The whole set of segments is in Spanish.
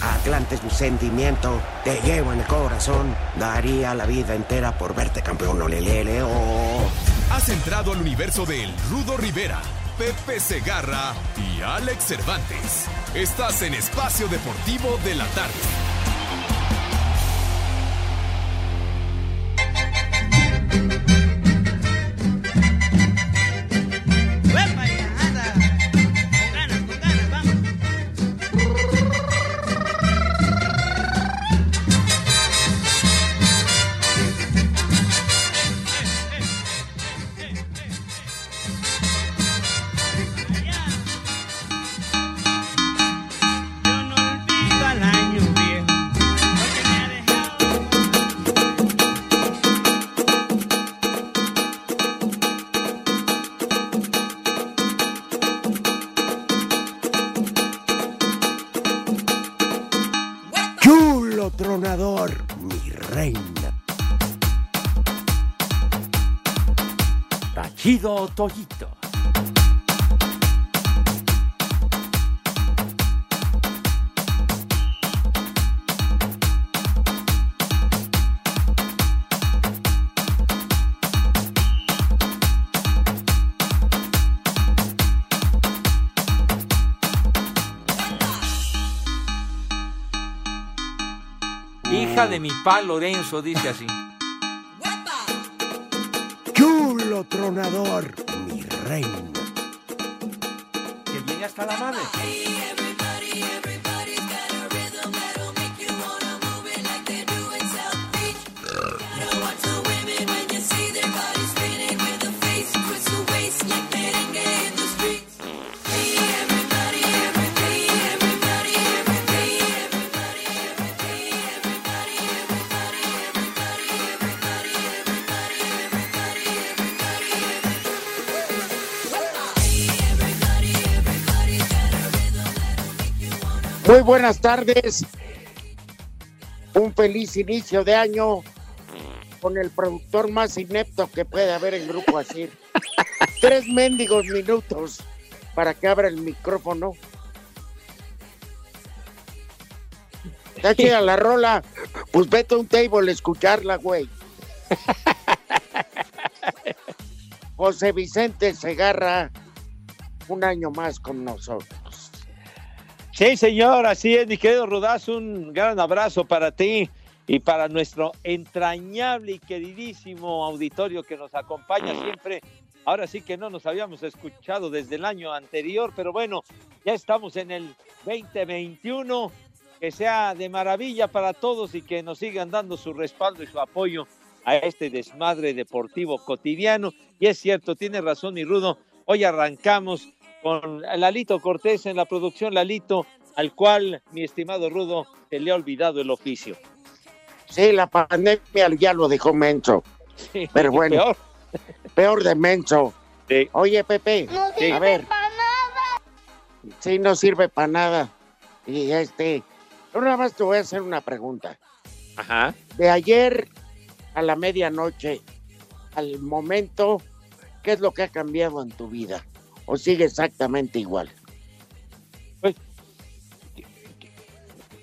Atlante es mi sentimiento, te llevo en el corazón. Daría la vida entera por verte campeón, olelele, oh. Has entrado al universo de El Rudo Rivera, Pepe Segarra y Alex Cervantes. Estás en Espacio Deportivo de la Tarde. Pa Lorenzo, dice así. Chulo tronador, mi reina. Que viene hasta la madre. Muy buenas tardes. Un feliz inicio de año con el productor más inepto que puede haber en Grupo Asir. Tres mendigos minutos para que abra el micrófono. Está chida la rola. Pues vete a un table a escucharla, güey. José Vicente Segarra, un año más con nosotros. Sí, señor, así es, mi querido Rudaz, un gran abrazo para ti y para nuestro entrañable y queridísimo auditorio que nos acompaña siempre. Ahora sí que no nos habíamos escuchado desde el año anterior, pero bueno, ya estamos en el 2021. Que sea de maravilla para todos y que nos sigan dando su respaldo y su apoyo a este desmadre deportivo cotidiano. Y es cierto, tiene razón mi Rudo, hoy arrancamos con Lalito Cortés en la producción, Lalito, al cual mi estimado Rudo se le ha olvidado el oficio. Sí, la pandemia ya lo dejó menso. Sí, Pero bueno. peor. Peor de menso. Sí. Oye, Pepe, No a sirve ver, para nada. sí, no sirve para nada. Y este, yo nada más te voy a hacer una pregunta. Ajá. De ayer a la medianoche, al momento, ¿qué es lo que ha cambiado en tu vida? ¿O sigue exactamente igual?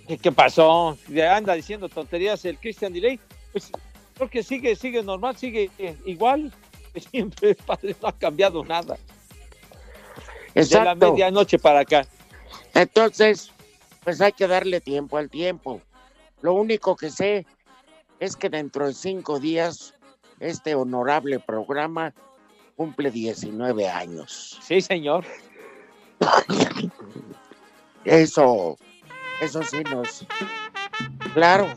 ¿Qué, qué pasó? Anda diciendo tonterías el Christian Delay. Pues creo que sigue, sigue normal, sigue igual. Siempre, padre, no ha cambiado nada. De la Exacto. medianoche para acá. Entonces, pues hay que darle tiempo al tiempo. Lo único que sé es que dentro de cinco días este honorable programa cumple 19 años. Sí, señor. Eso, eso sí nos... Claro.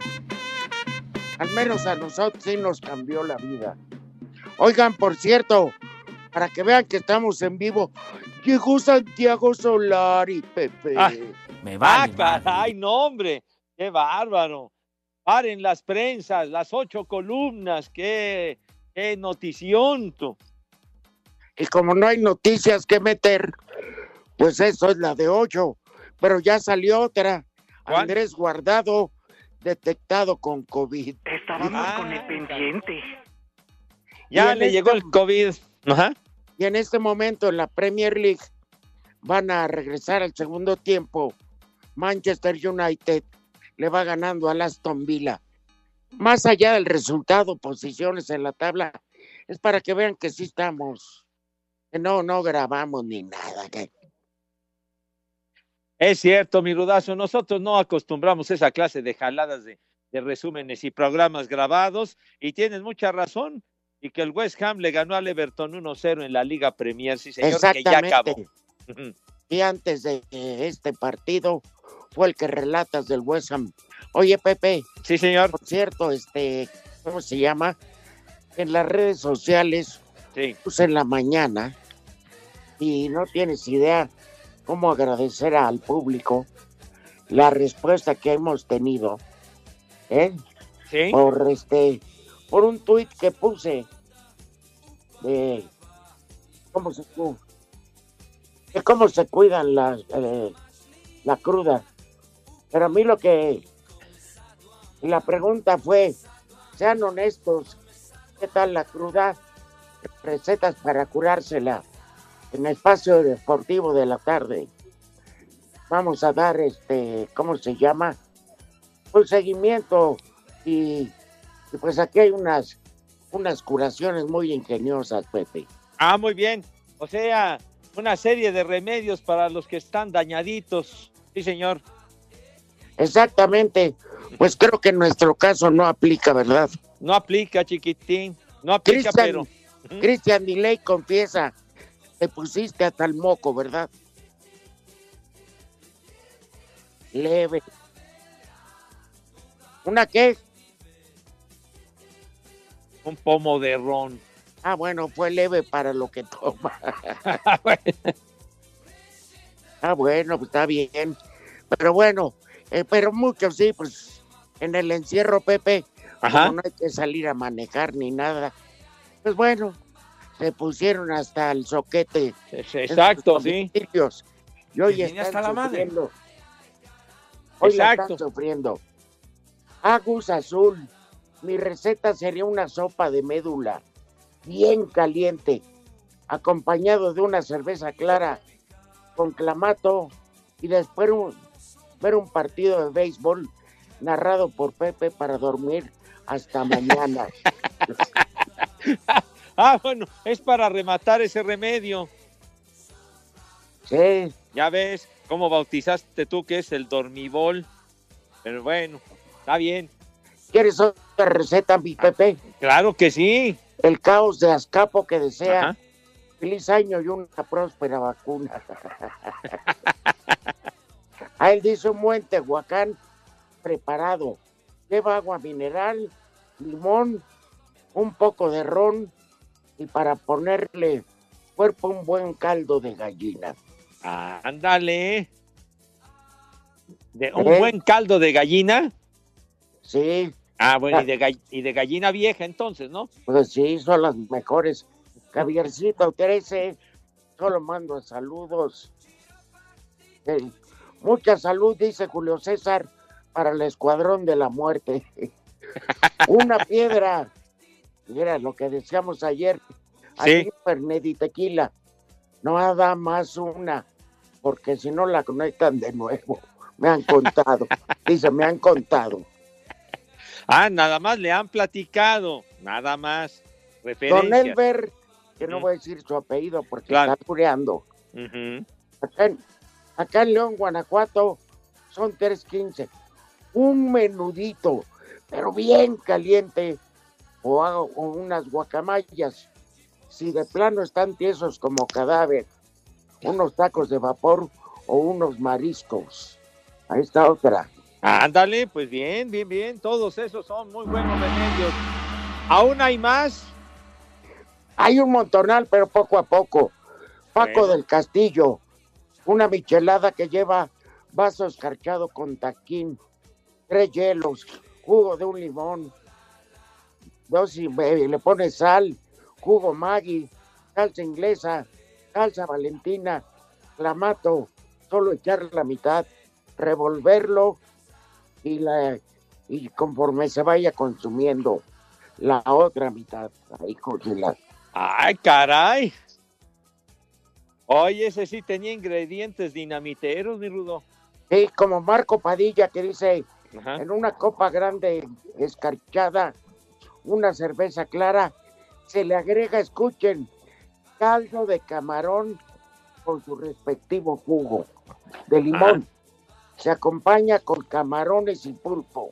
Al menos a nosotros sí nos cambió la vida. Oigan, por cierto, para que vean que estamos en vivo, llegó Santiago Solari, Pepe. Ah. Me Ah, vale. madre. caray, no, hombre. Qué bárbaro. Paren las prensas, las ocho columnas, qué, qué notición. Y como no hay noticias que meter, pues eso es la de ocho. Pero ya salió otra. ¿Cuál? Andrés Guardado detectado con COVID. Estábamos Ah, con el pendiente. Ya le llegó esto- el COVID. Ajá. Y en este momento en la Premier League van a regresar al segundo tiempo. Manchester United le va ganando al Aston Villa. Más allá del resultado, posiciones en la tabla, es para que vean que sí estamos. No, no grabamos ni nada. que- Es cierto, mi rudazo, nosotros no acostumbramos esa clase de jaladas de, de resúmenes y programas grabados, y tienes mucha razón, y que el West Ham le ganó al Everton 1-0 en la Liga Premier, sí señor, que ya acabó. Exactamente. Y antes de este partido fue el que relatas del West Ham. Oye, Pepe, Sí, señor, por cierto, este, ¿cómo se llama? En las redes sociales sí. en la mañana y no tienes idea cómo agradecer al público la respuesta que hemos tenido ¿eh? Sí, por este por un tuit que puse de cómo se de cómo se cuidan las eh, la cruda. Pero a mí lo que la pregunta fue sean honestos qué tal la cruda recetas para curársela en el espacio deportivo de la tarde. Vamos a dar este cómo se llama un seguimiento y, y pues aquí hay unas unas curaciones muy ingeniosas Pepe. Ah, muy bien, o sea, una serie de remedios para los que están dañaditos, sí, señor. exactamente. Pues creo que en nuestro caso no aplica verdad No aplica, chiquitín, no aplica, pero... Ujú. Cristian Diley confiesa te pusiste hasta el moco verdad leve una qué Un pomo de ron. ah bueno fue leve para lo que toma Ah, bueno, pues está bien. Pero bueno, eh, pero muchos sí, pues en el encierro, Pepe, Ajá. como no hay que salir a manejar ni nada. Pues bueno, se pusieron hasta el soquete. Exacto, sí. Y hoy están hasta la madre. la Exacto. están sufriendo. Agus azul. Mi receta sería una sopa de médula, bien caliente, acompañado de una cerveza clara con clamato y después un- ver un partido de béisbol narrado por Pepe para dormir hasta mañana. Ah, bueno, es para rematar ese remedio. sí, Ya ves cómo bautizaste tú que es el dormibol. Pero bueno, está bien. ¿quieres otra receta, mi Pepe? Claro que sí. El caos de Azcapo que desea Ajá. feliz año y una próspera vacuna. A él dice un buen Tehuacán preparado. Lleva agua mineral, limón, un poco de ron y para ponerle cuerpo un buen caldo de gallina. Ah, ándale. De un ¿Eh? buen caldo de gallina. Sí, Ah, bueno, y de, gall- y de gallina vieja entonces, ¿no? pues sí, son las mejores. Javiercito 13, solo mando saludos. Eh, mucha salud, dice Julio César, para el Escuadrón de la Muerte. Una piedra. Mira lo que decíamos ayer. Aquí Fernet y tequila. No da más una, porque si no la conectan de nuevo. Me han contado. Dice, me han contado. Ah, nada más le han platicado. Nada más. Don. Elber, que no Ujú. voy a decir su apellido porque Claro. está. Acá en, acá en León, Guanajuato, son 3.15. Un menudito, pero bien caliente, o, hago- unas guacamayas. Si de plano están tiesos como cadáver, unos tacos de vapor o unos mariscos. Ahí está otra. Ándale, pues bien, bien, bien. Todos esos son muy buenos remedios. ¿Aún hay más? Hay un montonal, pero poco a poco. Paco Bueno. del Castillo, una michelada que lleva vaso escarchado con taquín, tres hielos, jugo de un limón, dos y medio, le pones sal, jugo Maggi, salsa inglesa, salsa valentina, clamato, solo echar la mitad, revolverlo y la y conforme se vaya consumiendo la otra mitad, ahí congelar. Ay, caray. Oye, ese sí tenía ingredientes dinamiteros, mi rudo. Sí, como Marco Padilla que dice, Ajá. en una copa grande escarchada, una cerveza clara, se le agrega, escuchen, caldo de camarón con su respectivo jugo de limón. Se acompaña con camarones y pulpo,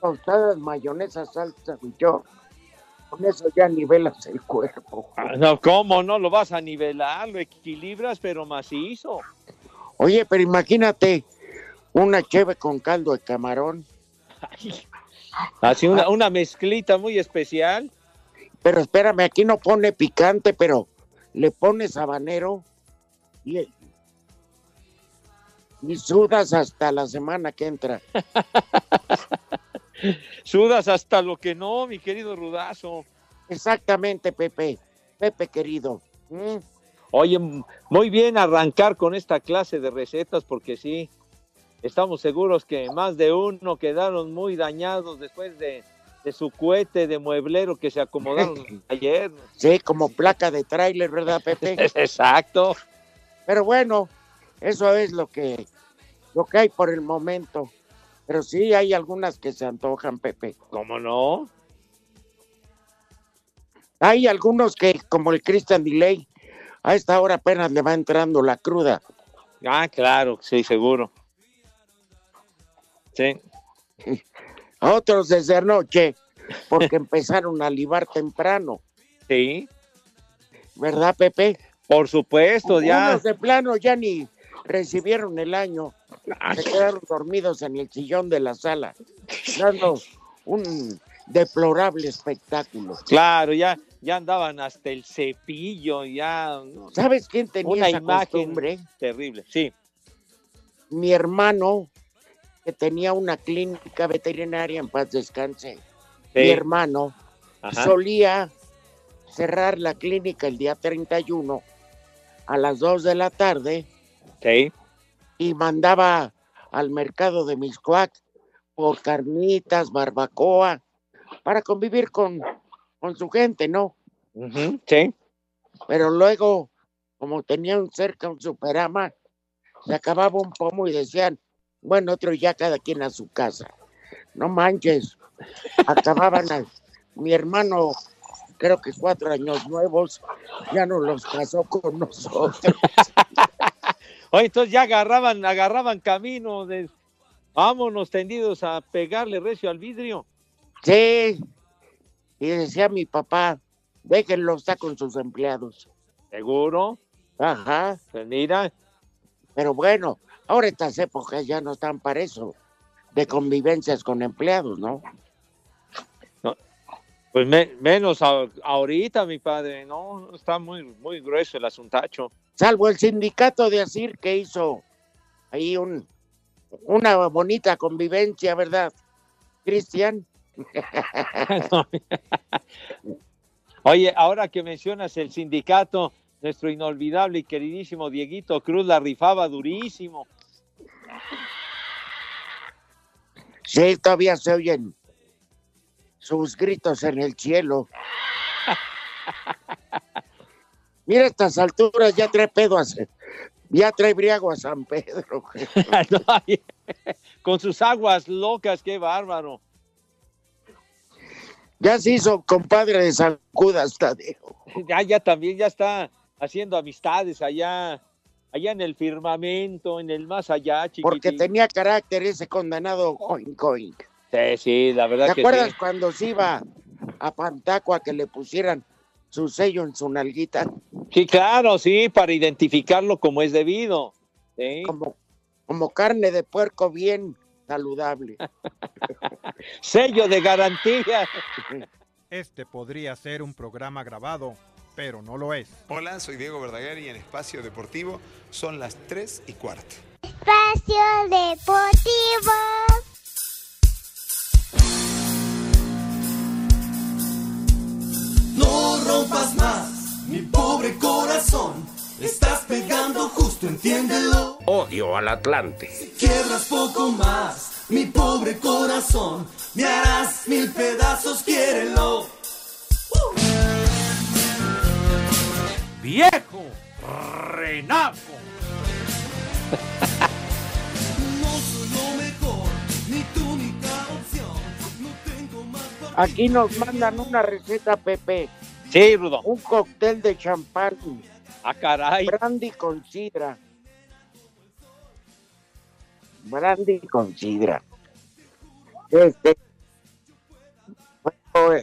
tostadas, mayonesa, salsa yo. Con eso ya nivelas el cuerpo. Ah, No, ¿cómo no? Lo vas a nivelar, lo equilibras, pero macizo. Oye, pero imagínate una cheve con caldo de camarón. Así una, una mezclita muy especial. Pero espérame, aquí no pone picante, pero le pones habanero y, y sudas hasta la semana que entra. Sudas hasta lo que no, mi querido rudazo. Exactamente, Pepe. Pepe querido. Mm, Oye, muy bien arrancar con esta clase de recetas porque sí, estamos seguros que más de uno quedaron muy dañados después de, de su cohete de mueblero que se acomodaron ayer. Sí, como placa de tráiler, ¿verdad, Pepe? Exacto. Pero bueno, eso es lo que, lo que hay por el momento. Pero sí hay algunas que se antojan, Pepe. ¿Cómo no? Hay algunos que, como el Christian Delay, a esta hora apenas le va entrando la cruda. Ah, claro, sí, seguro. Sí. Otros desde anoche, porque empezaron a libar temprano, Sí, ¿verdad, Pepe? por supuesto, ya. Unos de plano ya ni recibieron el año, se quedaron dormidos en el sillón de la sala, dando un deplorable espectáculo. Claro, ya, ya andaban hasta el cepillo, ya. ¿Sabes quién tenía Una esa imagen costumbre? terrible. Sí. Mi hermano, que tenía una clínica veterinaria, en paz descanse, mi hermano Ajá. solía cerrar la clínica el día 31 a las 2 de la tarde Sí. y mandaba al mercado de Miscuac por carnitas, barbacoa, para convivir con, con su gente, ¿no? Sí. Pero luego, como tenían cerca un superama, se acababa un pomo y decían, bueno, otro ya cada quien a su casa. No manches, acababan a- mi hermano, creo que cuatro años nuevos, ya no los casó con nosotros. Oye, entonces ya agarraban, agarraban camino de vámonos tendidos a pegarle recio al vidrio. Sí, y decía mi papá, déjenlo, está con sus empleados. Seguro. Ajá, Pues mira, pero bueno, ahora estas épocas ya no están para eso, de convivencias con empleados, ¿no? pues me- menos a- ahorita, mi padre, no, está muy, muy grueso el asuntacho. Salvo el sindicato de Asir que hizo ahí un, una bonita convivencia, ¿verdad, Cristian? Oye, ahora que mencionas el sindicato, nuestro inolvidable y queridísimo Dieguito Cruz la rifaba durísimo. Sí, todavía se oyen sus gritos en el cielo. Mira, estas alturas ya trae pedo a, ya trae briago a San Pedro. Con sus aguas locas, qué bárbaro. Ya se hizo compadre de San Judas Tadeo. Ya, ya también ya está haciendo amistades allá, allá en el firmamento, en el más allá, chiquitín. Porque tenía carácter ese condenado Oink Oink. Sí, sí, la verdad ¿Te que acuerdas sí. cuando se iba a Pantacua que le pusieran su sello en su nalguita? Sí, claro, sí, para identificarlo como es debido. Sí. Como, como carne de puerco bien saludable. Sello de garantía. Este podría ser un programa grabado, pero no lo es. Hola, soy Diego Verdaguer y en Espacio Deportivo son las 3 y cuarto. Espacio Deportivo. No rompas más, mi pobre corazón. Estás pegando justo, entiéndelo. Odio al Atlante. Si poco más, mi pobre corazón, me harás mil pedazos, quiérelo. Más pa' Aquí nos mandan una receta, Pepe. Sí, Rudo. Un cóctel de champán, Ah, caray. brandy con sidra. Brandy con sidra. Este. bueno,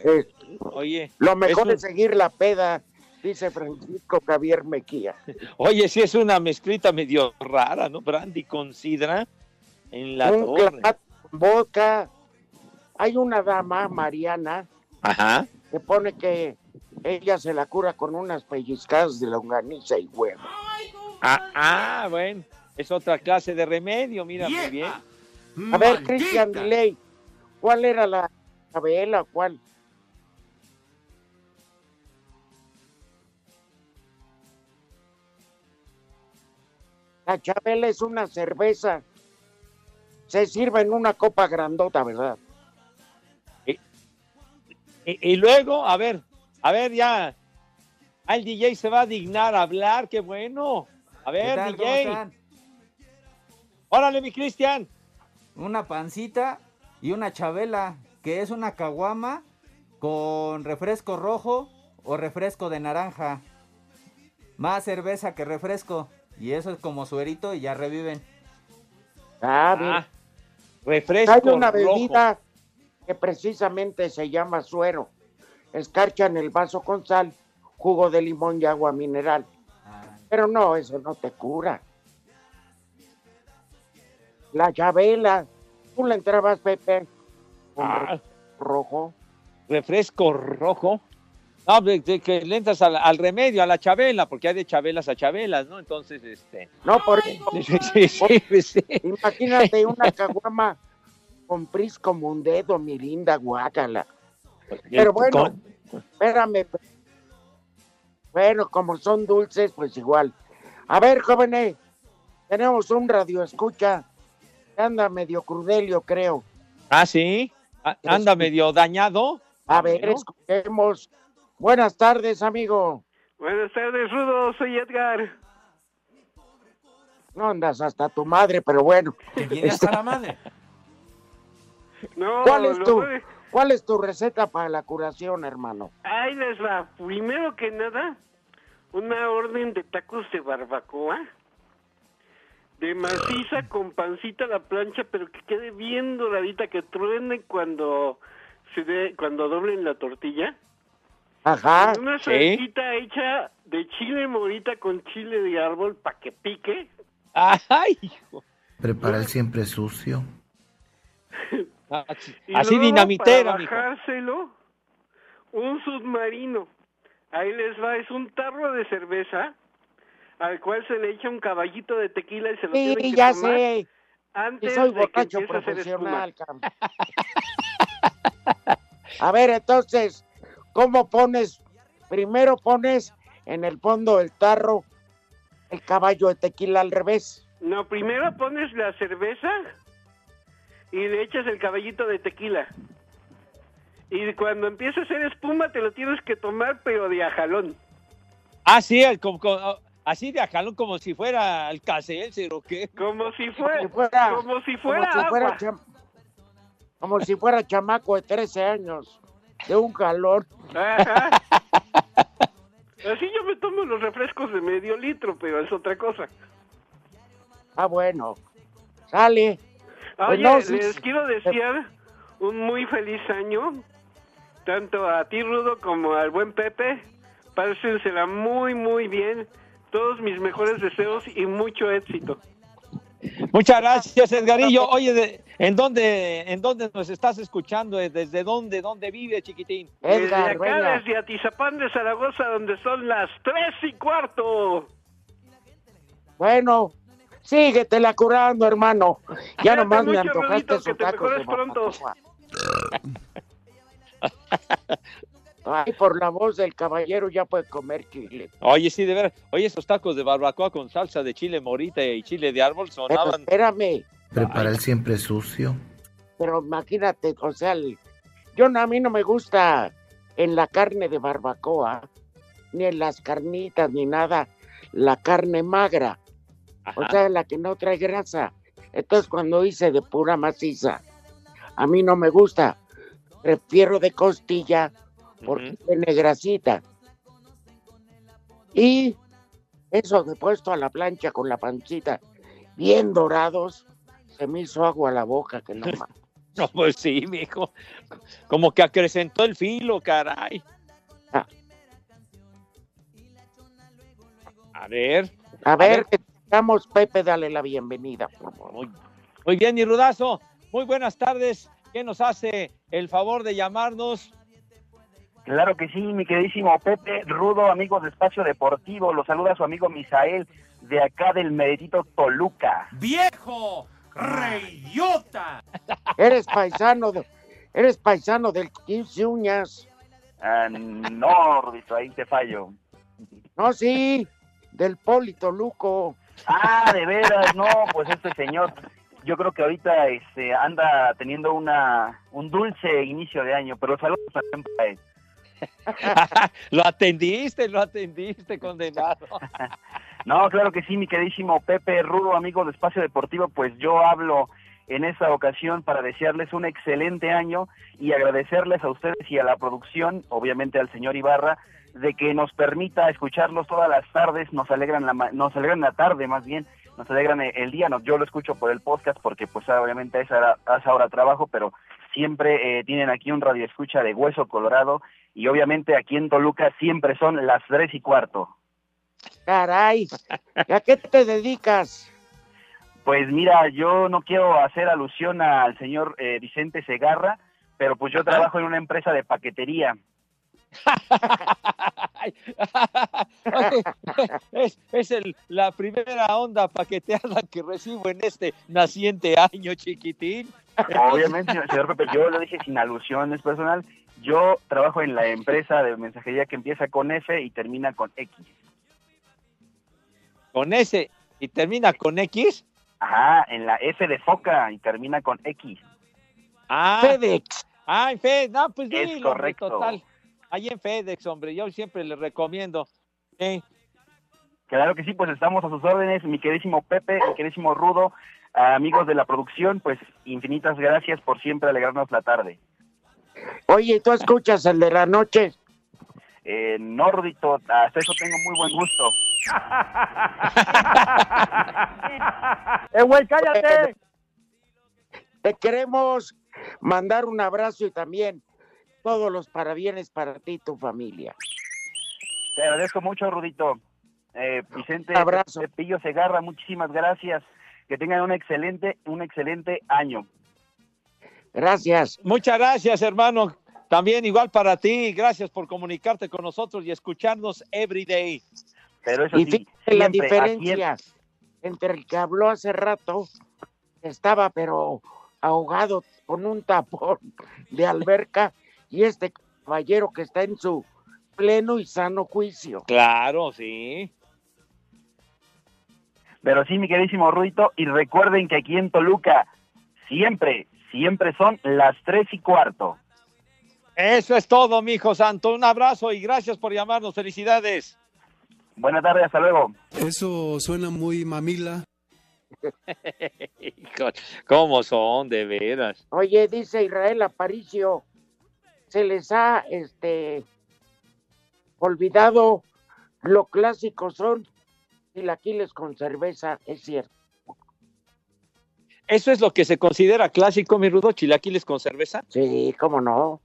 Oye, lo mejor es seguir la peda, dice Francisco Javier Mequía. oye, sí es una mezclita medio rara, ¿no? Brandy con sidra en la Un torre. vodka. Hay una dama, Mariana, Ajá. que pone que ella se la cura con unas pellizcadas de longaniza y huevo. Ah, ah, bueno. Es otra clase de remedio, mira, muy bien. A ver, Christian Delay, ¿cuál era la Chabela? ¿Cuál? La Chabela es una cerveza. Se sirve en una copa grandota, ¿verdad? Y, y luego, a ver, a ver, ya. Ah, el DJ se va a dignar a hablar, qué bueno. A ¿Qué ver, tal? ¿Cómo DJ. Órale, mi Cristian. Una pancita y una chabela, que es una caguama con refresco rojo o refresco de naranja. Más cerveza que refresco. Y eso es como suerito y ya reviven. Ah, bien. Ah, refresco Hay una rojo. bebida que precisamente se llama suero. Escarcha en el vaso con sal, jugo de limón y agua mineral. Ah, Pero no, eso no te cura. La chabela, tú le entrabas, Pepe, con Ah, rojo. refresco rojo. No, de, de que le entras al, al remedio, a la chabela, porque hay de chabelas a chabelas, ¿no? Entonces, este. No, por eso. Sí, sí, sí. Imagínate una caguama con pris como un dedo, mi linda guácala. Pero bueno, Con- espérame. Bueno, como son dulces, pues igual. A ver, jóvenes, tenemos un radio escucha. Anda medio crudelio, creo. Ah, sí. Ah, Anda medio dañado. A ver, escuchemos. Buenas tardes, amigo. Buenas tardes, Rudo. Soy Edgar. No andas hasta tu madre, pero bueno. Que viene hasta la madre. No, ¿Cuál es tu, voy- cuál es tu receta para la curación, hermano? Ahí les va. Primero que nada, una orden de tacos de barbacoa. De maciza con pancita a la plancha, pero que quede bien doradita, que truene cuando se dé, cuando doblen la tortilla. Ajá. Una sí. salsita hecha de chile morita con chile de árbol para que pique. Ay, hijo. Prepara el siempre sucio. Así, Y así luego, dinamitera, para bajárselo, un submarino. Ahí les va, es un tarro de cerveza al cual se le echa un caballito de tequila y se lo Sí, tienen que ya tomar sé. Antes soy de que empiece a hacer profesional. A ver, entonces, ¿cómo pones? Primero pones en el fondo del tarro el caballo de tequila al revés. No, primero pones la cerveza y le echas el caballito de tequila. Y cuando empiece a hacer espuma te lo tienes que tomar pero de a jalón. Ah, sí, el- como- como- así de ajalón como si fuera el Caselser o qué. Como si Como fuera, si fuera, como si como fuera si fuera agua. cham- como si fuera chamaco de 13 años, de un calor. Ajá. Así yo me tomo los refrescos de medio litro, pero es otra cosa. Ah, bueno. Sale. Pues Oye, no, les sí. quiero desear un muy feliz año, tanto a ti, Rudo, como al buen Pepe. Pásensela muy, muy bien. Todos mis mejores deseos y mucho éxito. Muchas gracias, Edgarillo. Oye, de- ¿en dónde, ¿en dónde nos estás escuchando? ¿Desde dónde? ¿Dónde vive, chiquitín? Desde Edgar, acá, venga. desde Atizapán de Zaragoza, donde son las tres y cuarto. Bueno, síguetela curando, hermano. Ya nomás me antojaste te tacos de pronto. Ay, por la voz del caballero ya puede comer chile. Oye, sí, de ver, oye, esos tacos de barbacoa con salsa de chile morita y chile de árbol Pero sonaban. espérame, Prepara el siempre sucio. pero imagínate, o sea, el- yo no- a mí no me gusta en la carne de barbacoa, ni en las carnitas, ni nada, la carne magra, o sea, la que no trae grasa. Entonces, cuando hice de pura maciza, a mí no me gusta, prefiero de costilla porque tiene grasita. Y eso de puesto a la plancha con la pancita bien dorados, se me hizo agua a la boca que no más. No, pues sí, mijo. Como que acrecentó el filo, caray. Ah. A ver. A ver, que estamos, Pepe, dale la bienvenida, por favor. Muy, muy bien, mi rudazo. Muy buenas tardes. ¿Qué nos hace el favor de llamarnos? Claro que sí, mi queridísimo Pepe Rudo, amigos de Espacio Deportivo, los saluda su amigo Misael de acá del meritito Toluca. ¡Viejo! ¡Reyota! Eres paisano, de- eres paisano del 15 uñas. Ah, no, Rudito, ahí te fallo. No, sí, del Polito Luco. Ah, de veras, no, pues este señor, yo creo que ahorita este, anda teniendo una un dulce inicio de año, pero saludos también para él. lo atendiste, lo atendiste, condenado. No, claro que sí, mi queridísimo Pepe Rudo, amigo de Espacio Deportivo, pues yo hablo en esta ocasión para desearles un excelente año y agradecerles a ustedes y a la producción, obviamente al señor Ibarra, de que nos permita escucharlos todas las tardes, nos alegran la, nos alegran la tarde más bien, nos alegran el, día, no, yo lo escucho por el podcast porque pues obviamente a esa a esa hora trabajo, pero siempre eh, tienen aquí un radio escucha de Hueso Colorado y obviamente aquí en Toluca siempre son las tres y cuarto. Caray, ¿y ¿a qué te dedicas? Pues mira, yo no quiero hacer alusión al señor eh, Vicente Segarra, pero pues yo trabajo en una empresa de paquetería. es es el- la primera onda paqueteada que recibo en este naciente año, chiquitín. Obviamente, señor Pepe, yo lo dije sin alusiones personal. Yo trabajo en la empresa de mensajería que empieza con F y termina con X. Con S y termina con X. Ajá, en la F de foca y termina con X. Ah, FedEx. Ah, en FedEx. No, pues Es dilo, correcto. total. Ahí en FedEx, hombre. Yo siempre les recomiendo. Eh, Claro que sí, pues estamos a sus órdenes, mi queridísimo Pepe, mi queridísimo Rudo, amigos de la producción, pues infinitas gracias por siempre alegrarnos la tarde. Oye, ¿tú escuchas el de la noche? Eh, Nordito, hasta eso tengo muy buen gusto. ¡Eh, güey, cállate! Te queremos mandar un abrazo y también todos los parabienes para ti y tu familia. Te agradezco mucho, Rudito. Eh, Vicente Abrazo. Pepillo Segarra, muchísimas gracias. Que tengan un excelente, un excelente año. Gracias. Muchas gracias, hermano. También igual para ti. Gracias por comunicarte con nosotros y escucharnos every day. Pero eso Y sí, fíjate la diferencia entre el que habló hace rato, que estaba pero ahogado con un tapón de alberca, y este caballero que está en su pleno y sano juicio. Claro, sí. Pero sí, mi queridísimo Rudito, y recuerden que aquí en Toluca siempre, siempre son las tres y cuarto. Eso es todo, mi hijo santo. Un abrazo y gracias por llamarnos. Felicidades. Buenas tardes, hasta luego. Eso suena muy mamila. Hijo, ¿Cómo son, de veras? Oye, dice Israel Aparicio, se les ha este olvidado lo clásico son chilaquiles con cerveza, es cierto. ¿Eso es lo que se considera clásico, mi rudo? ¿Chilaquiles con cerveza? Sí, cómo no.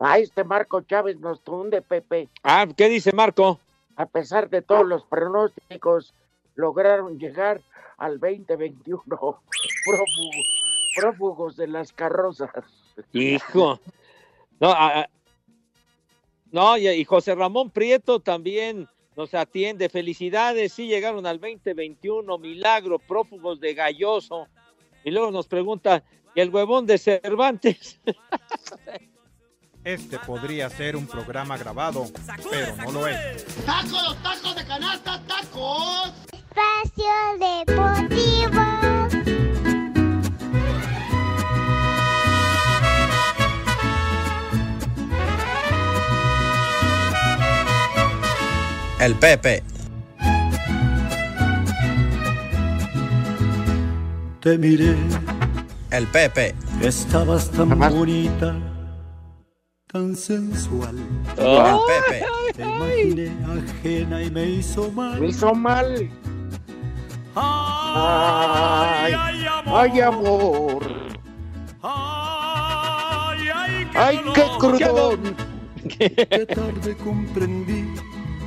Ah, este Marco Chávez nos tunde, Pepe. Ah, ¿qué dice Marco? A pesar de todos los pronósticos, lograron llegar al 2021 prófugo- prófugos de las carrozas. Hijo. No, a- a- no y, y José Ramón Prieto también nos atiende. Felicidades, sí llegaron al 2021, milagro, prófugos de Galloso. Y luego nos pregunta, ¿y el huevón de Cervantes? Este podría ser un programa grabado, pero no lo es. ¡Tacos, tacos de canasta, tacos! Espacio Deportivo. El Pepe. Te miré. El Pepe. Estabas tan bonita, tan sensual. El Pepe. Te imaginé ajena y me hizo mal. Me hizo mal. Ay, ay, amor. Ay, qué crudón. Qué tarde comprendí.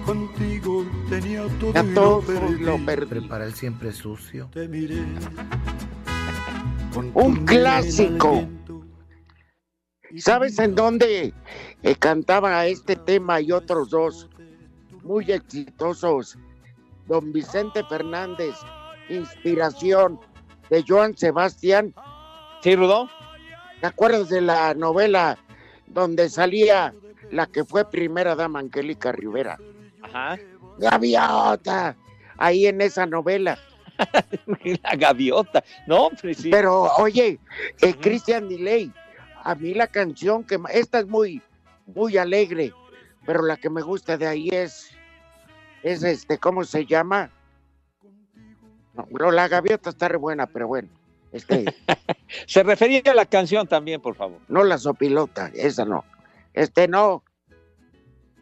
Contigo tenía todo, Ya y todo lo lo perdí. perdí. Prepara el siempre sucio. Te miré. Un clásico. ¿Sabes en dónde eh, cantaba este tema y otros dos muy exitosos? Don Vicente Fernández, inspiración de Joan Sebastián. ¿Sí, Rudo? ¿Te acuerdas de la novela donde salía la que fue primera dama Angélica Rivera? Ajá. Gaviota, ahí en esa novela. La gaviota. No, hombre, sí. Pero oye, eh, Christian Delay, a mí la canción que esta es muy, muy alegre, pero la que me gusta de ahí es, es este, ¿cómo se llama? No, pero la gaviota está re buena, pero bueno, este, Se refería a la canción también, por favor. no la sopilota, esa no, este no,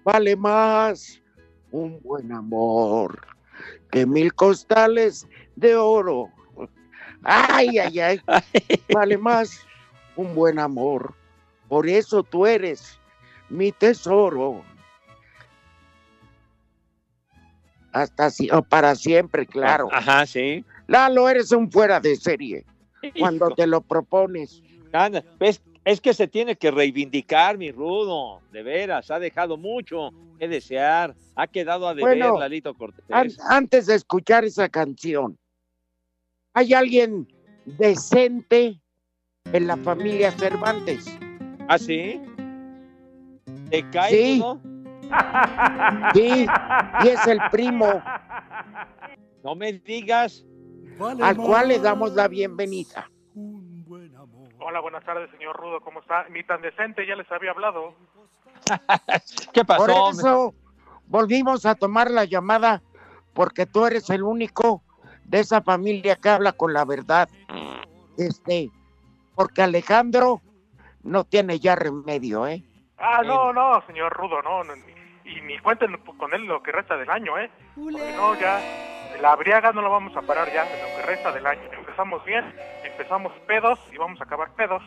vale más un buen amor que mil costales de oro. Ay, ay, ay, vale más un buen amor. Por eso tú eres mi tesoro. Hasta si- para siempre, claro. Ajá, sí. Lalo, eres un fuera de serie cuando te lo propones. Anda, ¿ves? Es que se tiene que reivindicar, mi rudo, de veras, ha dejado mucho que desear, ha quedado a deber, Bueno, Lalito Cortés. An- antes de escuchar esa canción, ¿hay alguien decente en la familia Cervantes? ¿Ah, sí? ¿Te cae, Sí. Sí, y es el primo No me digas. al cual le damos la bienvenida. Hola, buenas tardes, señor Rudo, ¿cómo está? Ni tan decente, ya les había hablado. ¿Qué pasó? Por eso volvimos a tomar la llamada porque tú eres el único de esa familia que habla con la verdad. Este, porque Alejandro no tiene ya remedio, ¿eh? Ah, no, no, señor Rudo, no, no, y ni cuenten con él lo que resta del año, ¿eh? Porque no, ya, la briaga no la vamos a parar ya en lo que resta del año. Empezamos bien, empezamos pedos y vamos a acabar pedos.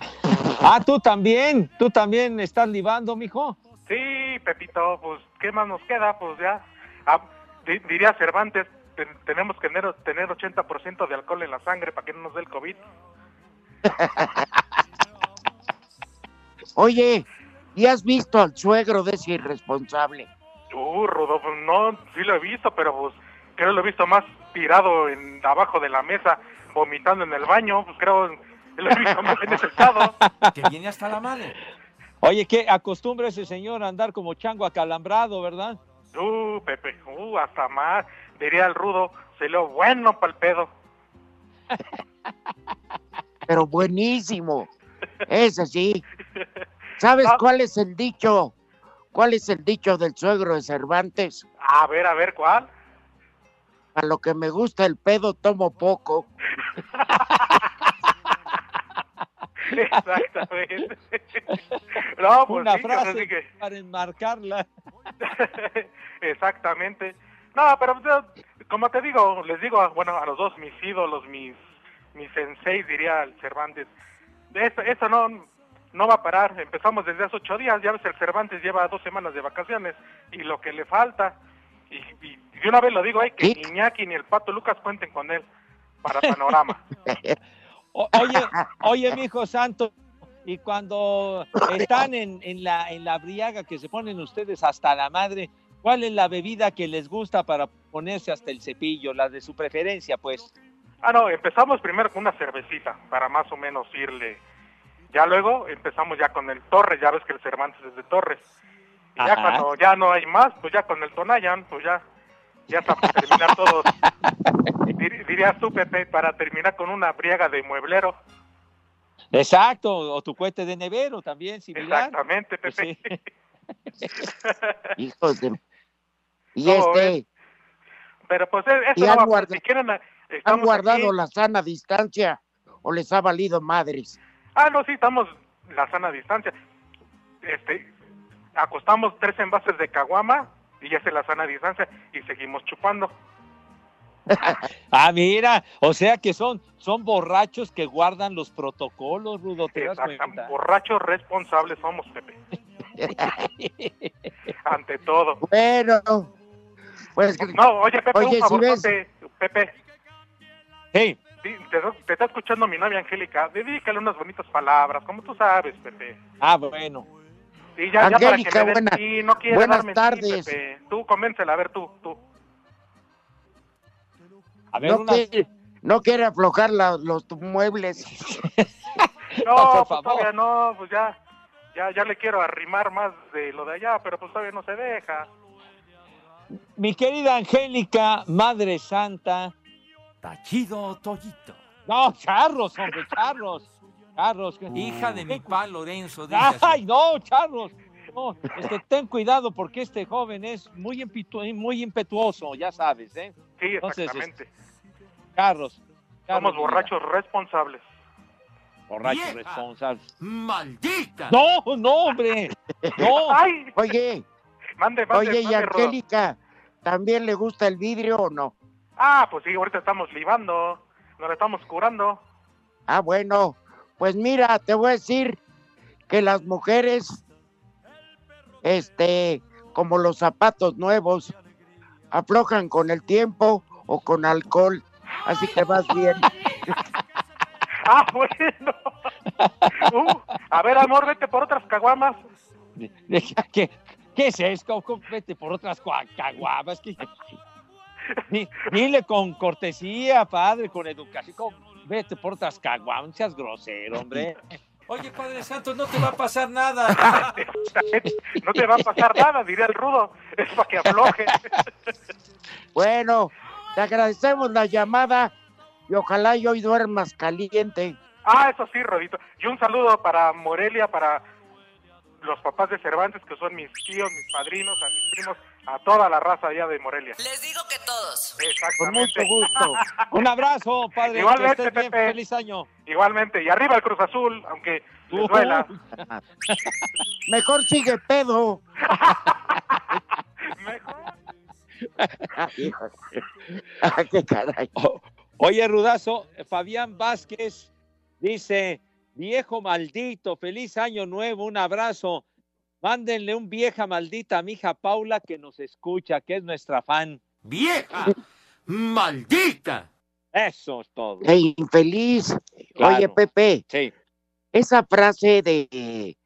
Ah, tú también, tú también estás libando, mijo. Sí, Pepito, pues, ¿qué más nos queda? Pues ya, ah, di- diría Cervantes, ten- tenemos que tener, tener 80% de alcohol en la sangre para que no nos dé el COVID. Oye, ¿y has visto al suegro de ese irresponsable? Uh, Rudo, pues no, sí lo he visto, pero pues creo lo he visto más tirado en abajo de la mesa, vomitando en el baño, pues creo lo he visto más en ese estado. Que viene hasta la madre. Oye, que acostumbra ese señor a andar como chango acalambrado, ¿verdad? Uh, Pepe, uh, hasta más, diría el Rudo, se lo bueno pa'l pedo. Pero buenísimo. Ese sí. ¿Sabes cuál es el dicho? ¿Cuál es el dicho del suegro de Cervantes? A ver, a ver, ¿cuál? A lo que me gusta el pedo tomo poco. Exactamente. no, pues Una sí, frase que- para enmarcarla. Exactamente. No, pero yo, como te digo, les digo, a- bueno, a los dos mis ídolos, mis mis senseis, diría el Cervantes, esto, esto no, no va a parar. Empezamos desde hace ocho días, ya ves, el Cervantes lleva dos semanas de vacaciones y lo que le falta, y, y de una vez lo digo, hay que ni Iñaki ni el Pato Lucas cuenten con él para Panorama. O- oye, oye, mijo santo, y cuando están en, en la en la briaga que se ponen ustedes hasta la madre, ¿cuál es la bebida que les gusta para ponerse hasta el cepillo, la de su preferencia, pues? Ah, no, empezamos primero con una cervecita para más o menos irle Ya luego empezamos ya con el Torres, ya ves que el Cervantes es de Torres. Y ya Ajá. cuando ya no hay más, pues ya con el Tonayan, pues ya, ya está para terminar todos. Dir- dirías tú, Pepe, para terminar con una briega de mueblero. Exacto, o tu cohete de nevero también, similar. Exactamente, Pues Pepe. Hijos de... Y No, este, Pero pues e- eso no han va, guarda- si quieren, eh, ¿han guardado aquí. la sana distancia o les ha valido madres? Ah, no, sí, estamos la sana distancia. Este, acostamos tres envases de caguama y ya se la sana distancia y seguimos chupando. Ah, mira, o sea que son, son borrachos que guardan los protocolos, Rudo, ¿te borrachos responsables somos, Pepe. Ante todo. Bueno, pues No, oye, Pepe, Oye, un si favor, Pepe. Sí. Te, te está escuchando mi novia Angélica. Dedícale unas bonitas palabras, como tú sabes, Pepe. Ah, bueno. Y ya, ya para que Angélica, me den- buena- sí, no quiere buenas darme sí, tardes. Pepe. Tú convéncela, a ver tú, tú. A ver, no, una... quiere, no quiere aflojar la- los muebles. No, por pues favor. todavía no, pues ya, ya, ya le quiero arrimar más de lo de allá, pero pues todavía no se deja. Mi querida Angélica, Madre Santa. Tachido Toyito. No, charros, hombre, charros. Charros. Hija de mi pa Lorenzo, dice así. Ay, no, charros. No, este, ten cuidado porque este joven es muy, impetu- muy impetuoso, ya sabes, ¿eh? Sí, Entonces, exactamente. Carros. Somos borrachos responsables. Borrachos responsables. ¡Maldita! No, no, hombre. No. Ay, Oye, mande, mande, oye, ¿y mande. Angélica también le gusta el vidrio o no? Ah, pues sí, ahorita estamos libando, nos la estamos curando. Ah, bueno, pues mira, te voy a decir que las mujeres, este, como los zapatos nuevos, aflojan con el tiempo o con alcohol. Así que vas bien. Ah, bueno. Uh, a ver, amor, vete por otras caguamas. ¿Qué, qué es esto? ¿Cómo Vete por otras caguamas. Dile con cortesía, padre, con educación. ¿Cómo? Vete por otras caguamas, no seas grosero, hombre. Oye, Padre Santo, no te va a pasar nada. No te va a pasar nada, diría el rudo. Es para que afloje. Bueno, te agradecemos la llamada y ojalá y hoy duermas caliente. Ah, eso sí, Rodito. Y un saludo para Morelia, para los papás de Cervantes, que son mis tíos, mis padrinos, a mis primos, a toda la raza allá de Morelia. Les digo que todos. Con mucho Exactamente. gusto. Un abrazo, padre. Igualmente, que estés bien. Pepe. Feliz año. Igualmente. Y arriba el Cruz Azul, aunque les Uh. duela. Mejor sigue pedo. Ah, qué caray. O- Oye, Rudazo, Fabián Vázquez dice, viejo maldito, feliz año nuevo, un abrazo. Mándenle un vieja maldita a mi hija Paula que nos escucha, que es nuestra fan. ¡Vieja! ¡Maldita! Eso es todo. Qué infeliz. Claro. Oye, Pepe, Sí. esa frase de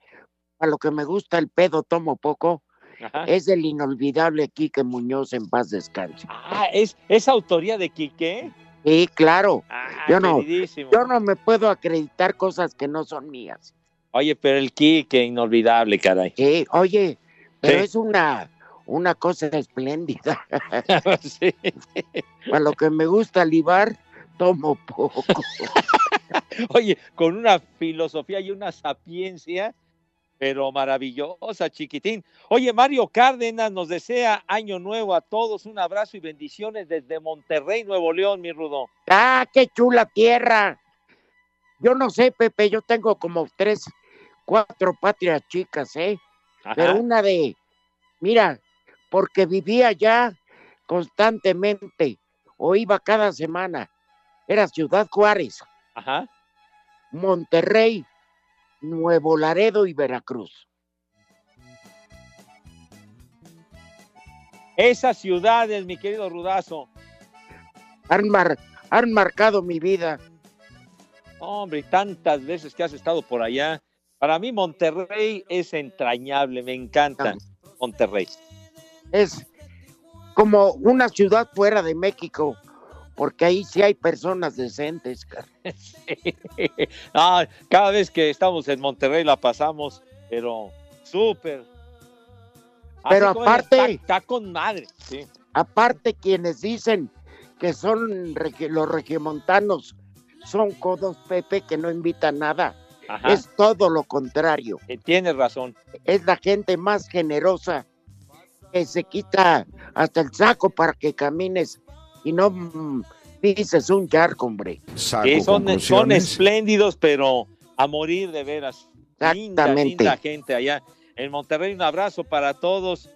a lo que me gusta el pedo tomo poco Ajá. es del inolvidable Quique Muñoz en paz descanse. Ah, ¿es, ¿es autoría de Quique? Sí, claro. Ah, Yo no, yo no me puedo acreditar cosas que no son mías. Oye, pero el Quique, inolvidable, caray. Sí, oye, pero Sí. es una, una cosa espléndida. Sí. A lo que me gusta libar, tomo poco. Oye, con una filosofía y una sapiencia, pero maravillosa, chiquitín. Oye, Mario Cárdenas nos desea año nuevo a todos, un abrazo y bendiciones desde Monterrey, Nuevo León, mi Rudo. ¡Ah, qué chula tierra! Yo no sé, Pepe, yo tengo como tres, cuatro patrias chicas, ¿eh? Ajá. Pero una de, mira, porque vivía allá constantemente, o iba cada semana, era Ciudad Juárez, Ajá. Monterrey, Nuevo Laredo y Veracruz. Esas ciudades, mi querido Rudazo. Han, mar- han marcado mi vida. Hombre, y tantas veces que has estado por allá. Para mí Monterrey es entrañable, me encanta Monterrey. Es como una ciudad fuera de México, porque ahí sí hay personas decentes. Ah, cada vez que estamos en Monterrey la pasamos, pero súper. Pero aparte- Está, con madre, sí. Aparte, quienes dicen que son los regiomontanos son codos Pepe que no invitan nada. Ajá. Es todo lo contrario. Eh, Tienes razón. Es la gente más generosa que se quita hasta el saco para que camines y no mm, dices un charco, hombre. Sí, son, son espléndidos, pero a morir de veras. Linda, linda gente allá en Monterrey. Un abrazo para todos.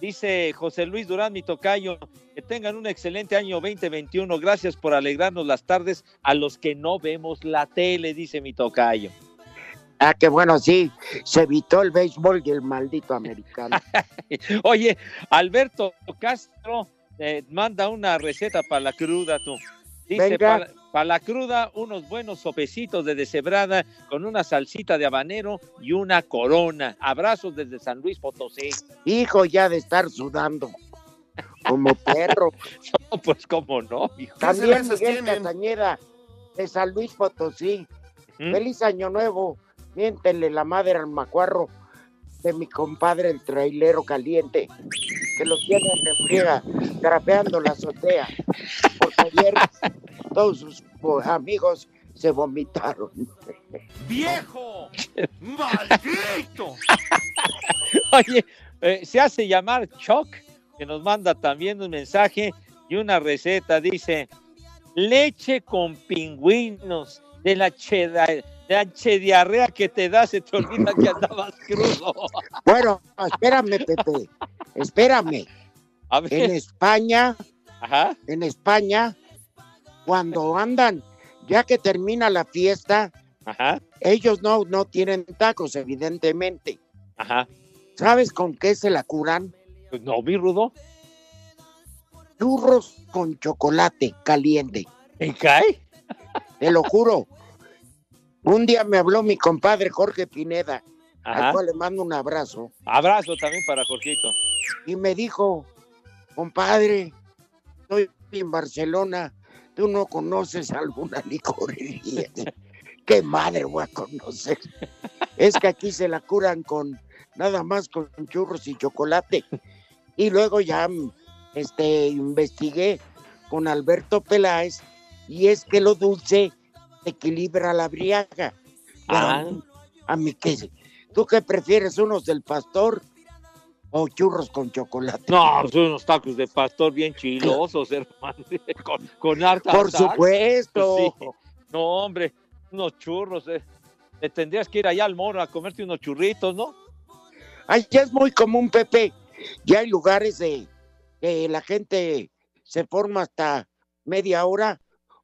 Dice José Luis Durán, mi tocayo, que tengan un excelente año 2021. Gracias por alegrarnos las tardes a los que no vemos la tele, dice mi tocayo. Ah, que bueno, sí, se evitó el béisbol y el maldito americano. Oye, Alberto Castro eh, manda una receta para la cruda, tú. Dice, Venga. para, para la cruda, unos buenos sopecitos de deshebrada con una salsita de habanero y una corona. Abrazos desde San Luis Potosí. Hijo ya de estar sudando como perro. No, pues cómo no, hijo. También Miguel Castañeda de San Luis Potosí. ¿Mm? Feliz año nuevo. Miéntenle la madre al macuarro de mi compadre el trailero caliente, que lo tiene en friega, trapeando la azotea. Porque ayer todos sus amigos se vomitaron. ¡Viejo! ¡Maldito! Oye, eh, se hace llamar Choc, que nos manda también un mensaje y una receta. Dice, leche con pingüinos de la, cheda, de la chediarrea que te da, se te olvida que andabas crudo. Bueno, espérame, Pepe, espérame. A ver. En España, Ajá. en España, cuando andan, ya que termina la fiesta, Ajá. ellos no, no tienen tacos, evidentemente. Ajá. ¿Sabes con qué se la curan? Pues no, vi rudo. Churros con chocolate caliente. ¿Me cae? Te lo juro. Un día me habló mi compadre Jorge Pineda, Ajá. al cual le mando un abrazo, Abrazo también para Jorgito. y me dijo, compadre, estoy en Barcelona, tú no conoces alguna licorería. ¿Qué madre voy a conocer? Es que aquí se la curan con nada más con churros y chocolate. Y luego ya este, investigué con Alberto Peláez y es que lo dulce equilibra la briaga. Ah. A mí qué, ¿tú qué prefieres, unos del pastor o churros con chocolate? No, son unos tacos de pastor bien chilosos, hermano. Con, con harta Por supuesto. Sí. No, hombre, unos churros. Eh. Te tendrías que ir allá al moro a comerte unos churritos, ¿no? Ay, ya es muy común, Pepe. Ya hay lugares de que la gente se forma hasta media hora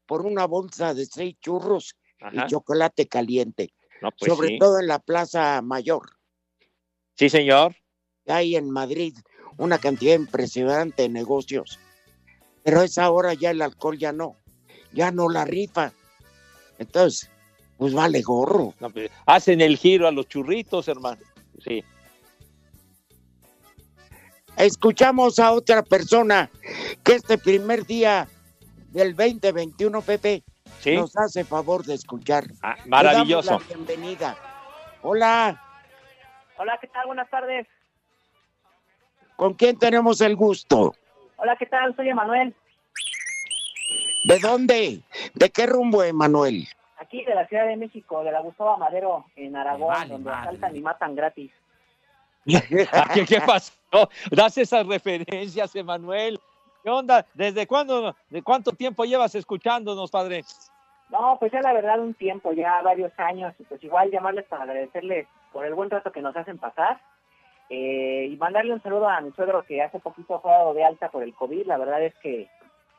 por una bolsa de seis churros Ajá. y chocolate caliente. No, pues sobre sí. todo en la Plaza Mayor. Sí, señor. Hay en Madrid una cantidad impresionante de negocios. Pero a esa hora ya el alcohol ya no. Ya no la rifa. Entonces, pues vale gorro. No, pues, hacen el giro a los churritos, hermano. Sí. Escuchamos a otra persona que este primer día del 2021, Pepe, Sí. nos hace favor de escuchar. Ah, maravilloso. la bienvenida. Hola, Hola, ¿qué tal? Buenas tardes. ¿con quién tenemos el gusto? Hola, ¿qué tal? Soy Emanuel, ¿De dónde? ¿De qué rumbo, Emanuel? aquí de la Ciudad de México, de la Gustavo Madero, en Aragón, donde asaltan y matan gratis. ¿Qué, qué pasó? Das esas referencias, Emanuel. ¿Qué onda? ¿Desde cuándo, de cuánto tiempo llevas escuchándonos, padre? No, pues ya la verdad un tiempo, ya varios años, pues igual llamarles para agradecerles por el buen trato que nos hacen pasar eh, y mandarle un saludo a mi suegro que hace poquito fue dado de alta por el COVID. La verdad es que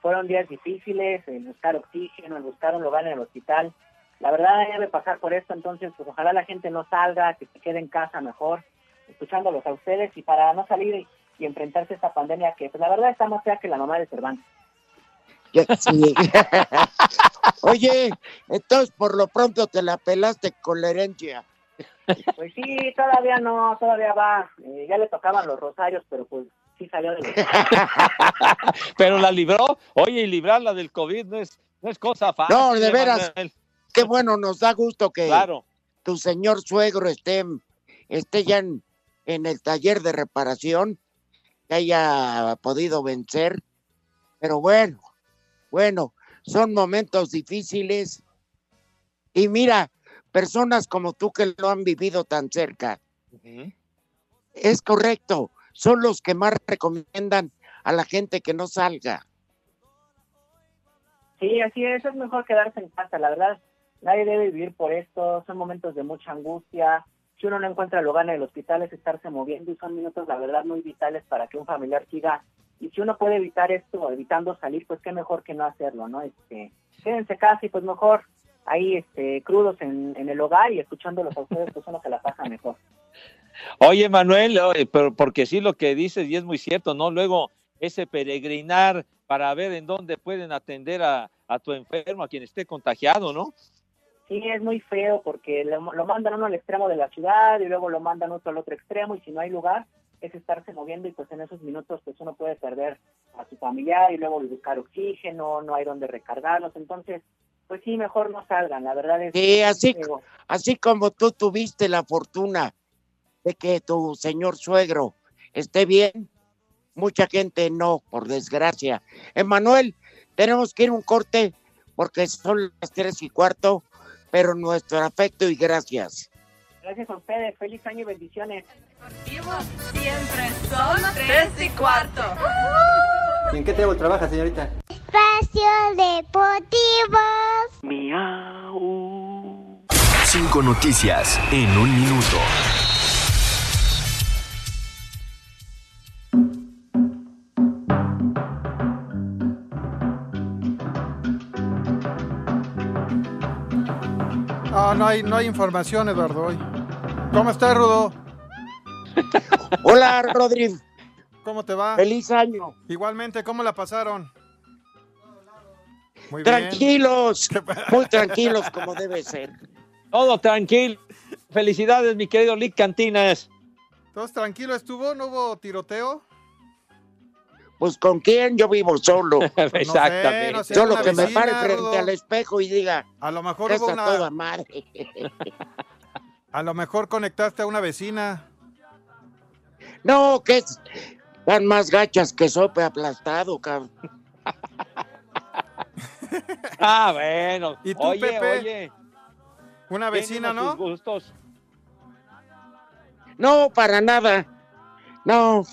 fueron días difíciles, el buscar oxígeno, el buscar un lugar en el hospital. La verdad debe pasar por esto, entonces pues ojalá la gente no salga, que se quede en casa mejor, escuchándolos a ustedes y para no salir y, enfrentarse a esta pandemia que pues la verdad está más fea que la mamá de Cervantes. Sí. Oye, entonces por lo pronto te la pelaste con la herencia. Pues sí, todavía no, todavía va. Eh, ya le tocaban los rosarios, pero pues sí salió de Pero la libró. Oye, y librarla del COVID no es, no es cosa fácil. No, de veras. Emanuel. Qué bueno, nos da gusto que Claro. tu señor suegro esté, esté ya en, en el taller de reparación, que haya podido vencer. Pero bueno, bueno, son momentos difíciles. Y mira, personas como tú que lo han vivido tan cerca, es correcto, son los que más recomiendan a la gente que no salga. Sí, así es, es mejor quedarse en casa, la verdad. Nadie debe vivir por esto, son momentos de mucha angustia. Si uno no encuentra lugar en el hospital es estarse moviendo y son minutos, la verdad, muy vitales para que un familiar siga. Y si uno puede evitar esto, evitando salir, pues qué mejor que no hacerlo, ¿no? Este, quédense casi, pues mejor ahí este, crudos en, en el hogar y escuchándolos a ustedes, pues uno se la pasa mejor. Oye, Manuel, pero porque sí lo que dices y es muy cierto, ¿no? Luego ese peregrinar para ver en dónde pueden atender a, a tu enfermo, a quien esté contagiado, ¿no? Sí, es muy feo porque lo, lo mandan uno al extremo de la ciudad y luego lo mandan otro al otro extremo y si no hay lugar es estarse moviendo y pues en esos minutos pues uno puede perder a su familiar y luego buscar oxígeno, no hay donde recargarlos, entonces pues sí, mejor no salgan, la verdad es Sí, así, como tú tuviste la fortuna de que tu señor suegro esté bien, mucha gente no, por desgracia. Emanuel, tenemos que ir a un corte porque son las tres y cuarto, pero nuestro afecto y gracias. Gracias a ustedes, feliz año y bendiciones. Siempre son tres y cuarto. ¿Y en qué table trabaja, señorita? Espacio Deportivo. Miau. Cinco noticias en un minuto. Ah, no hay, no hay información, Eduardo, hoy. ¿Cómo estás, Rudo? Hola, Rodri. ¿Cómo te va? Feliz año. Igualmente, ¿cómo la pasaron? Muy bien. Tranquilos, muy tranquilos como debe ser. Todo tranquilo. Felicidades, mi querido Lick Cantinas. ¿Todos tranquilo estuvo? ¿No hubo tiroteo? Pues con quién yo vivo solo. Exactamente. no sé, Solo que me pare frente Rudo. al espejo y diga, A lo mejor esa una... toda madre. A lo mejor conectaste a una vecina. No, que es, están más gachas que sope aplastado, cabrón. Ah, bueno. ¿Y tú, oye, Pepe? oye. Una vecina, ¿no? gustos. No, para nada. No,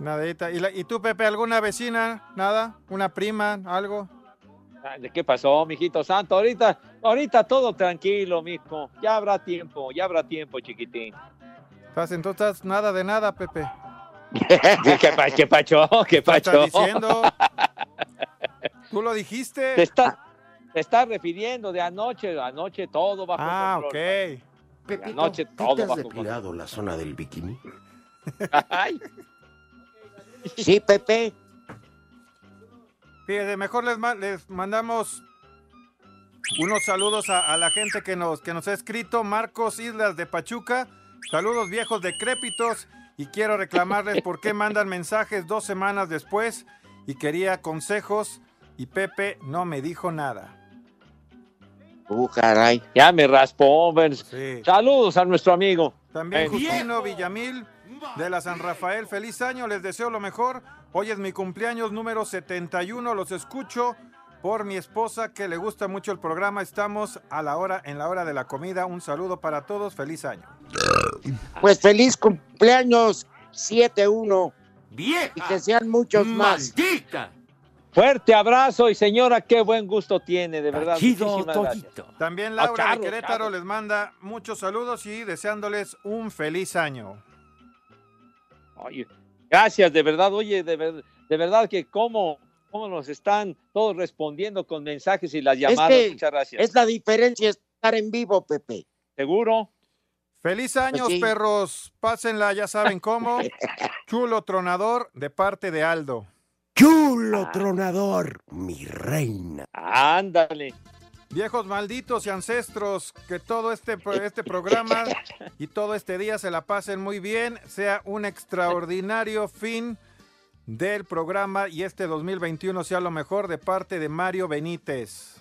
Nadita. ¿Y, la- ¿Y tú, Pepe, alguna vecina? ¿Nada? ¿Una prima? ¿Algo? Ah, ¿De qué pasó, mijito santo? Ahorita, ahorita todo tranquilo, mijo. Ya habrá tiempo, ya habrá tiempo, chiquitín. Estás, entonces, nada de nada, Pepe. ¿Qué, pa- qué pacho? ¿Qué ¿Qué pacho? estás diciendo? ¿Tú lo dijiste? Te está, te está refiriendo de anoche, anoche todo bajo Ah, control. ok. Pepito, anoche ¿tú todo te has bajo depilado la zona del bikini? Ay, sí, Pepe. Fíjate, mejor les, ma- les mandamos unos saludos a, a la gente que nos, que nos ha escrito. Marcos Islas de Pachuca. Saludos viejos decrépitos. Y quiero reclamarles por qué mandan mensajes dos semanas después. Y quería consejos. Y Pepe no me dijo nada. Uh, caray. ya me raspó. Sí. Saludos a nuestro amigo. También Eh, Justino Villamil de la San Rafael. Feliz año, les deseo lo mejor. Hoy es mi cumpleaños número 71. Los escucho por mi esposa que le gusta mucho el programa. Estamos a la hora, en la hora de la comida. Un saludo para todos. Feliz año. Pues feliz cumpleaños 7-1 ¡Vieja! y que sean muchos más. ¡Maldita! Fuerte abrazo y señora, qué buen gusto tiene, de verdad. Chido Muchísimas gracias. todito. También Ah, Laura de Querétaro les manda muchos saludos y deseándoles un feliz año. Oye, gracias, de verdad, oye, de, ver- de verdad que cómo, cómo nos están todos respondiendo con mensajes y las llamadas. que Muchas gracias. Es la diferencia estar en vivo, Pepe. ¿Seguro? Feliz año, Pues sí. perros. Pásenla, ya saben cómo. Chulo tronador de parte de Aldo. Chulo tronador, mi reina. Ándale. Viejos malditos y ancestros, que todo este, este programa y todo este día se la pasen muy bien, sea un extraordinario fin del programa y este 2021 sea lo mejor de parte de Mario Benítez.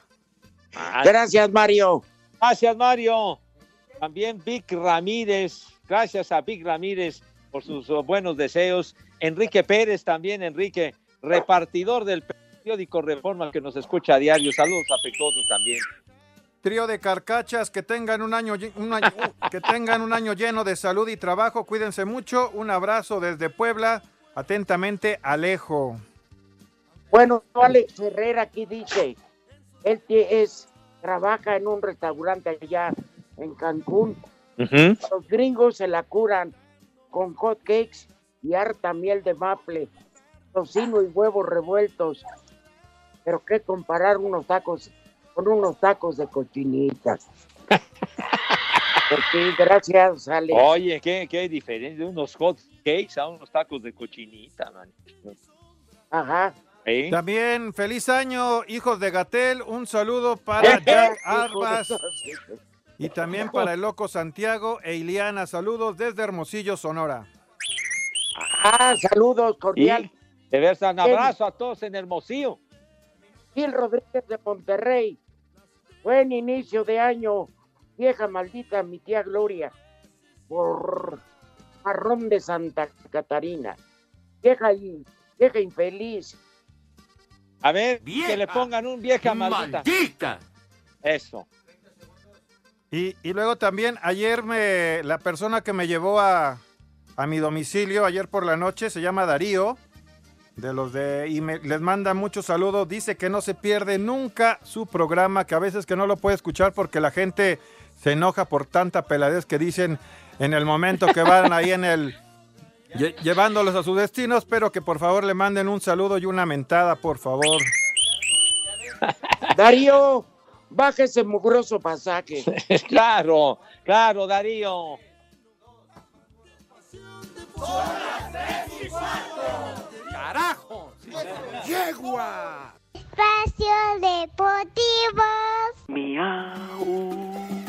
Gracias, Mario. Gracias, Mario. También Vic Ramírez. Gracias a Vic Ramírez por sus uh, buenos deseos. Enrique Pérez también, Enrique, repartidor del periódico Reforma que nos escucha a diario. Saludos afectuosos también. Trío de carcachas, que tengan un año, un año- uh, que tengan un año lleno de salud y trabajo. Cuídense mucho. Un abrazo desde Puebla. Atentamente, Alejo. Bueno, Alex Herrera aquí dice, él es, trabaja en un restaurante allá en Cancún. Los gringos se la curan con hot cakes y harta miel de maple, tocino y huevos revueltos. Pero qué comparar unos tacos con unos tacos de cochinita. Pues sí, gracias, Alex. Oye, qué, qué diferencia de unos hot cakes a unos tacos de cochinita, man. Ajá. ¿Eh? También feliz año, hijos de Gatel. Un saludo para Jack Arbas y también para el loco Santiago e Iliana. Saludos desde Hermosillo, Sonora. Ah, saludos cordiales. Y de verdad, un abrazo a todos en Hermosillo. Gil Rodríguez de Monterrey. Buen inicio de año. Vieja maldita, mi tía Gloria. Por marrón de Santa Catarina. Vieja, vieja infeliz. A ver, que le pongan un vieja maldita. Eso. Y, y luego también ayer me la persona que me llevó a, a mi domicilio ayer por la noche se llama Darío de los de y me, les manda muchos saludos. Dice que no se pierde nunca su programa, que a veces que no lo puede escuchar porque la gente se enoja por tanta peladez que dicen en el momento que van ahí en el lle- llevándolos a sus destinos, pero que por favor le manden un saludo y una mentada, por favor. Darío, baja ese mugroso pasaje. claro, claro, Darío. ¡Carajo! ¡Yegua! Espacio Deportivo. Miau.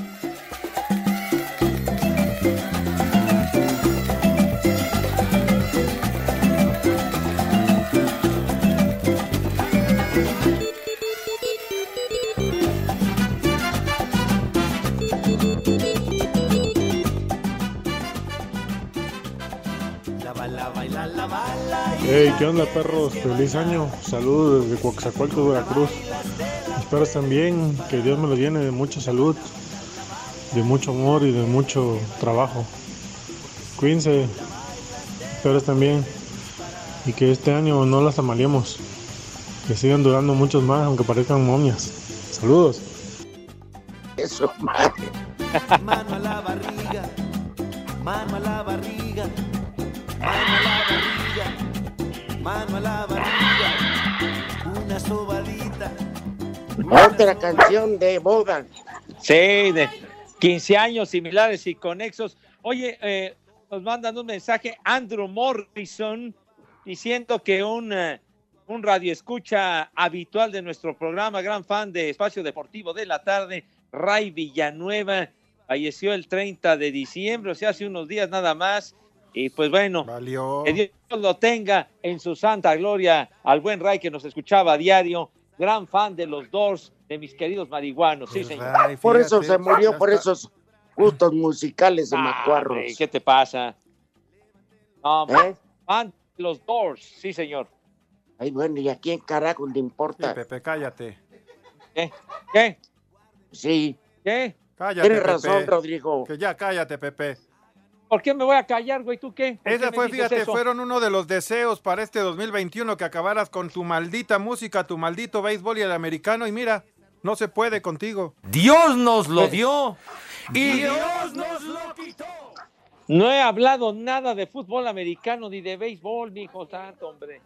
¿Qué onda perros? Feliz año. Saludos desde Coaxacualco, Veracruz. Espero estén bien, que Dios me los llene de mucha salud, de mucho amor y de mucho trabajo. Cuídense, espero estén bien y que este año no las amaliemos, que sigan durando muchos más aunque parezcan momias. Saludos. Eso, madre. Otra canción de boda. Sí, de 15 años similares y conexos. Oye, eh, nos mandan un mensaje Andrew Morrison diciendo que un, eh, un radioescucha habitual de nuestro programa, gran fan de Espacio Deportivo de la tarde, Ray Villanueva, falleció el 30 de diciembre, o sea, hace unos días nada más. Y pues bueno, que Dios lo tenga en su santa gloria al buen Ray que nos escuchaba a diario, gran fan de los Doors, de mis queridos marihuanos. Sí, señor. Por eso se murió, por esos gustos musicales de Ah, Macuarros. hombre, ¿Qué te pasa? No, ¿Eh? fan de los Doors, sí, señor. Ay, bueno, ¿y a quién carajo le importa? Pepe, cállate. ¿Qué? ¿Qué? Sí. ¿Qué? Cállate, Tienes Pepe. razón, Rodrigo. Que ya cállate, Pepe. ¿Por qué me voy a callar, güey? ¿Tú qué? ¿Por qué fue, fíjate, eso? fueron uno de los deseos para este 2021 que acabaras con tu maldita música, tu maldito béisbol y el americano. Y mira, no se puede contigo. Dios nos lo dio y Dios nos lo quitó. No he hablado nada de fútbol americano ni de béisbol, mi hijo santo, hombre.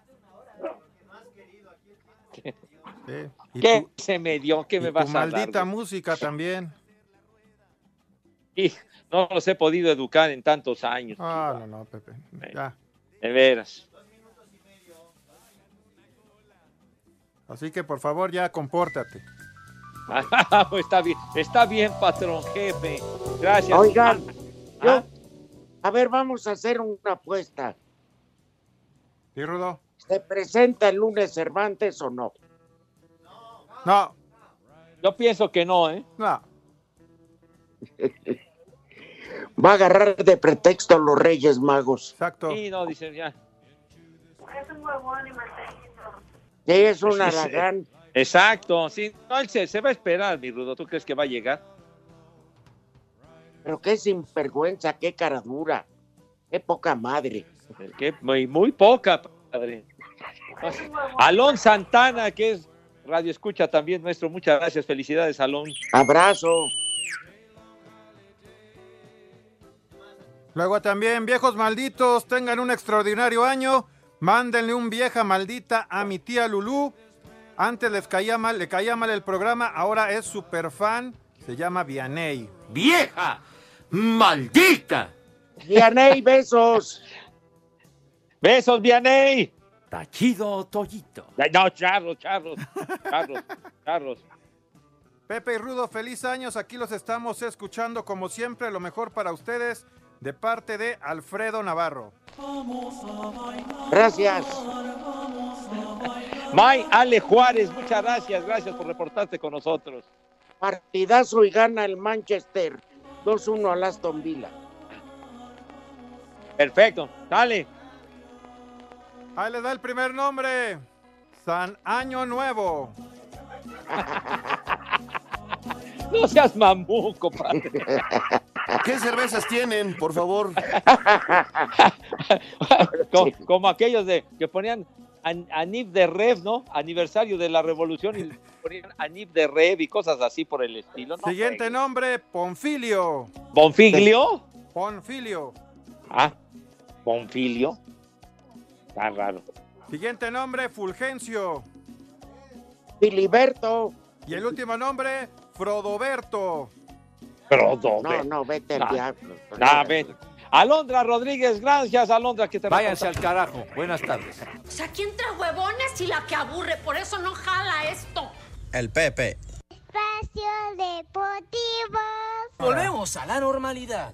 Y ¿Qué tu- se me dio? ¿Qué me vas a dar? maldita música también. Y no los he podido educar en tantos años. Ah, no, no, Pepe. Ya. De veras. Así que por favor ya compórtate. Ah, pues está bien, está bien, patrón jefe. Gracias. Oigan, yo- Ah. a ver, vamos a hacer una apuesta. ¿Y Rudo? ¿Se presenta el lunes Cervantes o no? No. Yo pienso que no, ¿eh? No. Va a agarrar de pretexto a los Reyes Magos. Exacto. Sí, no, dicen ya. Es un huevón y es un aragán. Exacto, sí. No, él se, se va a esperar, mi Rudo. ¿Tú crees que va a llegar? Pero qué sinvergüenza, qué cara dura. Qué poca madre. Que muy, muy poca, padre. Alon Santana, que es Radio Escucha también nuestro. Muchas gracias. Felicidades, Alon. Abrazo. Luego también, viejos malditos, tengan un extraordinario año. Mándenle un vieja maldita a mi tía Lulú. Antes les caía mal, le caía mal el programa, ahora es super fan. Se llama Vianey. ¡Vieja! ¡Maldita! Vianey, besos. Besos, Vianey. Tachido Toyito. No, charros, charros, charros, charros. Pepe y Rudo, feliz años. Aquí los estamos escuchando como siempre. Lo mejor para ustedes de parte de Alfredo Navarro. Gracias. May Ale Juárez, muchas gracias. Gracias por reportarte con nosotros. Partidazo y gana el Manchester. 2-1 al Aston Villa. Perfecto, dale. Ahí les da el primer nombre. San Año Nuevo. No seas mamú, compadre. ¿Qué cervezas tienen, por favor? Co- como, aquellos de que ponían an- Anif de Rev, ¿no? Aniversario de la revolución y ponían Anif de Rev y cosas así por el estilo. ¿no? Siguiente nombre, Ponfilio. Bonfiglio. Ponfilio. Ah, Bonfilio. Está raro. Siguiente nombre, Fulgencio. Filiberto. Y el último nombre, Frodoberto. No, no, vete al diablo. Nah, ve. Alondra Rodríguez, gracias, Alondra, que te Váyanse al carajo. Buenas tardes. O sea, aquí entre huevones y la que aburre, por eso no jala esto. El Pepe. Espacio Deportivo. Volvemos a la normalidad.